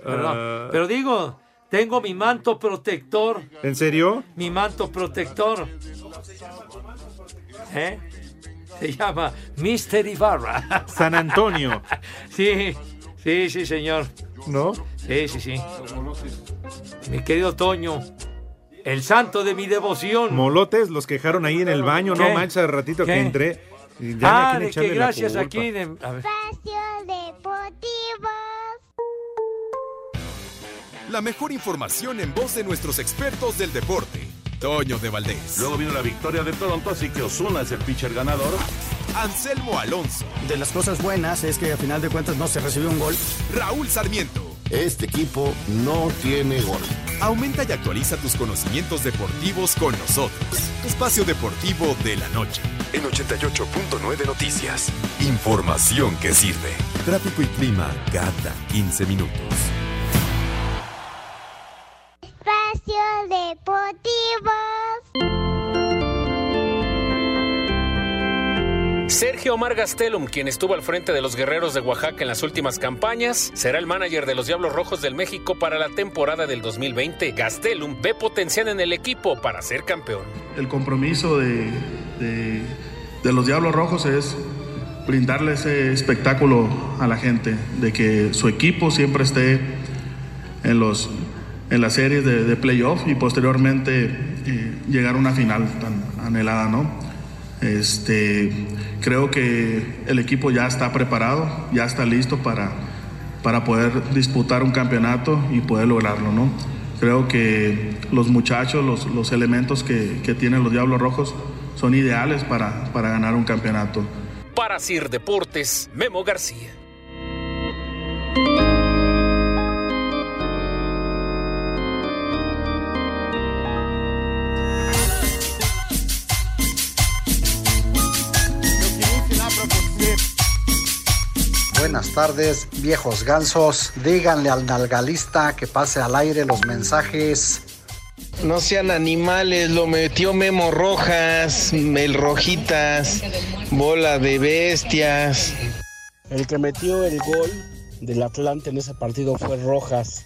Ah. Pero digo, tengo mi manto protector, ¿En serio? mi manto protector. ¿Eh? Se llama Mister Ibarra. San Antonio. Sí, sí, sí, señor. ¿No? Sí, sí, sí. Mi querido Toño, el santo de mi devoción. Molotes los quejaron ahí en el baño, no ¿Qué? manches, al ratito ¿Qué? que entré. Y ya ah, me quieren de que echarle la gracias culpa. aquí. de- a ver. Espacio Deportivo. La mejor información en voz de nuestros expertos del deporte. Toño de Valdés. Luego vino la victoria de Toronto, así que Osuna es el pitcher ganador. Anselmo Alonso. De las cosas buenas es que a final de cuentas no se recibió un gol. Raúl Sarmiento. Este equipo no tiene gol. Aumenta y actualiza tus conocimientos deportivos con nosotros. Espacio Deportivo de la Noche. En 88.9 Noticias. Información que sirve. Tráfico y clima cada 15 minutos. Espacio Deportivo. Sergio Omar Gastelum, quien estuvo al frente de los Guerreros de Oaxaca en las últimas campañas, será el manager de los Diablos Rojos del México para la temporada del 2020. Gastelum ve potencial en el equipo para ser campeón. El compromiso de, de- los Diablos Rojos es brindarle ese espectáculo a la gente, de que su equipo siempre esté en, los, en las series de, de playoff y posteriormente eh, llegar a una final tan anhelada, ¿no? Este, creo que el equipo ya está preparado, ya está listo para, para poder disputar un campeonato y poder lograrlo, ¿no? Creo que los muchachos, los, los elementos que, que tienen los Diablos Rojos son ideales para, para ganar un campeonato. Para Sir Deportes, Memo García. Buenas tardes, viejos gansos. Díganle al nalgalista que pase al aire los mensajes. No sean animales, lo metió Memo Rojas, el Rojitas, bola de bestias. El que metió el gol del Atlante en ese partido fue Rojas.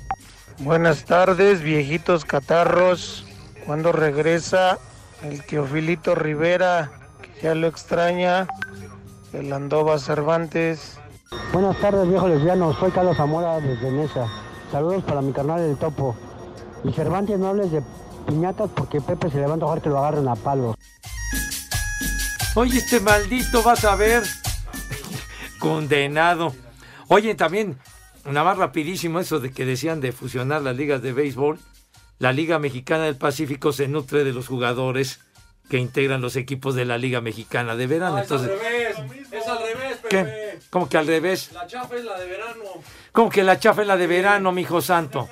Buenas tardes, viejitos catarros. ¿Cuándo regresa el Teofilito Rivera? Que ya lo extraña. El Andoba Cervantes. Buenas tardes, viejos lesbianos. Soy Carlos Zamora desde Mesa. Saludos para mi carnal del Topo. Y Cervantes, no hables de piñatas porque Pepe se le va a antojar que lo agarren a palos. Oye, este maldito vas a ver. Condenado. Oye, también, nada más rapidísimo eso de que decían de fusionar las ligas de béisbol. La Liga Mexicana del Pacífico se nutre de los jugadores que integran los equipos de la Liga Mexicana de verano. Ah, es al Entonces, revés, es al revés. ¿Qué? ¿Cómo que al revés? La chafa es la de verano. ¿Cómo que la chafa es la de verano, mijo santo?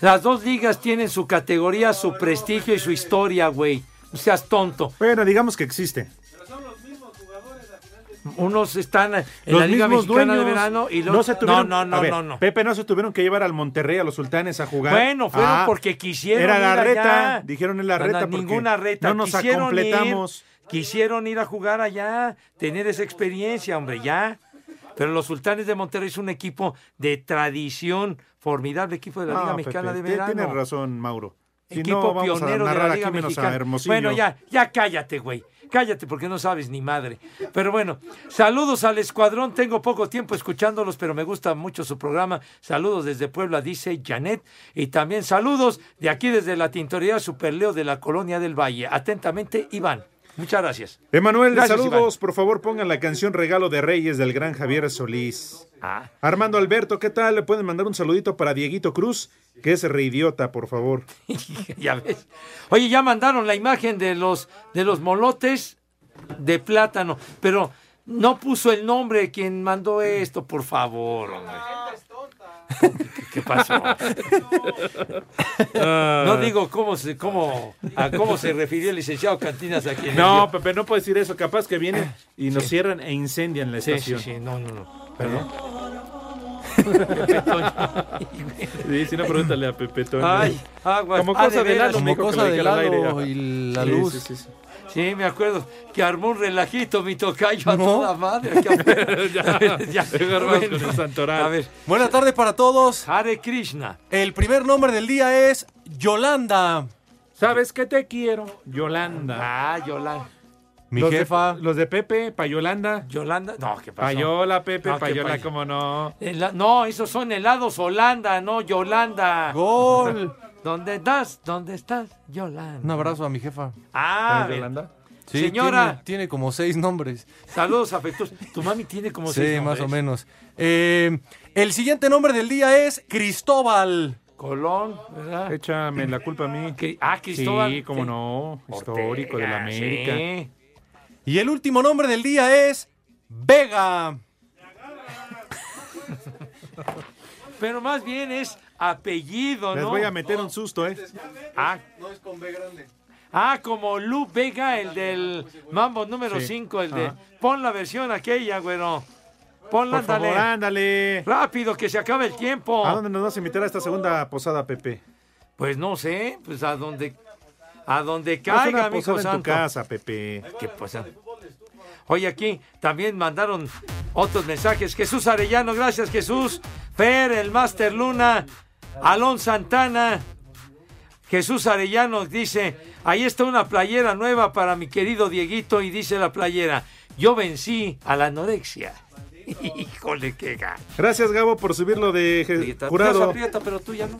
Las dos ligas tienen su categoría, su prestigio y su historia, güey. No seas tonto. Bueno, digamos que existe. Unos están en Los la Liga mismos Mexicana de verano y los... no se tuvieron, no, no, no, ver, no, no. Pepe no se tuvieron que llevar al Monterrey a los sultanes a jugar. Bueno, fueron Ah, porque quisieron Era ir la reta, allá. dijeron en la reta no, porque ninguna reta. no nos ir, quisieron ir a jugar allá, tener esa experiencia, hombre, ya. Pero los Sultanes de Monterrey es un equipo de tradición, formidable equipo de la No, Liga Pepe, Mexicana de Verano. Tienes razón, Mauro. Si equipo no, pionero de la Liga Mexicana. Bueno, ya, ya cállate, güey. Cállate porque no sabes ni madre. Pero bueno, saludos al escuadrón. Tengo poco tiempo escuchándolos, pero me gusta mucho su programa. Saludos desde Puebla, dice Janet. Y también saludos de aquí desde la Tintorería Superleo de la Colonia del Valle. Atentamente, Iván. Muchas gracias. Emanuel, Gracias, saludos. Por favor, pongan la canción Regalo de Reyes del gran Javier Solís. Ah. Armando Alberto, ¿qué tal? Le pueden mandar un saludito para Dieguito Cruz, que es reidiota, por favor. ya ves. Oye, ya mandaron la imagen de los, de los molotes de plátano, pero no puso el nombre de quien mandó esto, por favor. hombre. ¿Qué, pasó? No digo cómo se, cómo, a cómo se refirió el licenciado Cantinas a quien No. Pepe, no puedo decir eso. Capaz que vienen y nos Sí. cierran e incendian la Sí, sí, estación. sí, no, no, no. Perdón. Sí, si no, pregúntale a Pepe Toño. Ay, aguas. Como Ah, cosa de de veras. Como cosa de dijera al aire. Y la Sí, luz. sí, sí, sí. Sí, me acuerdo que armó un relajito mi tocayo a No. toda madre. Ya, Ya, bueno. A ver, Buena tarde para todos. Hare Krishna. El primer nombre del día es Yolanda. ¿Sabes qué te quiero? Yolanda. Ah, Yolanda. Mi Los de- jefa. los de Pepe, Payolanda. Yolanda. No, ¿qué pasó? Payola, Pepe, No, ¿qué Payola, pay- cómo no. Hela- no, esos son helados Holanda, no Yolanda. Gol. ¿Dónde estás? ¿Dónde estás? Yolanda. Un abrazo a mi jefa. Ah, ¿Es de ve- Yolanda? Sí, Señora. Tiene, tiene como seis nombres. Saludos afectuosos. Tu mami tiene como sí, seis más o nombres. menos. Eh, el siguiente nombre del día es Cristóbal. Colón, ¿verdad? Échame la culpa a mí. Ah, Cristóbal. Sí, cómo no. Histórico de la América. sí. Y el último nombre del día es Vega. Pero más bien es apellido, Les ¿no? voy a meter un susto, ¿eh? Ah, No es con B grande. ah, como Lu Vega, el del Mambo número Sí. 5, el de... Ajá. Pon la versión aquella, güero. Ponla, Por favor, ándale. ándale. Rápido, que se acabe el tiempo. ¿A dónde nos vas a invitar a esta segunda posada, Pepe? Pues no sé, pues a donde... A donde caiga, una amigo posada en tu santo. casa, Pepe. ¿Qué pasa? Oye, aquí también mandaron otros mensajes. Jesús Arellano, gracias Jesús. Fer, el Master Luna. Alon Santana. Jesús Arellano dice, ahí está una playera nueva para mi querido Dieguito y dice la playera, yo vencí a la anorexia. Híjole, qué gato. Gracias, Gabo, por subirlo de se jurado. aprieta, pero tú ya no.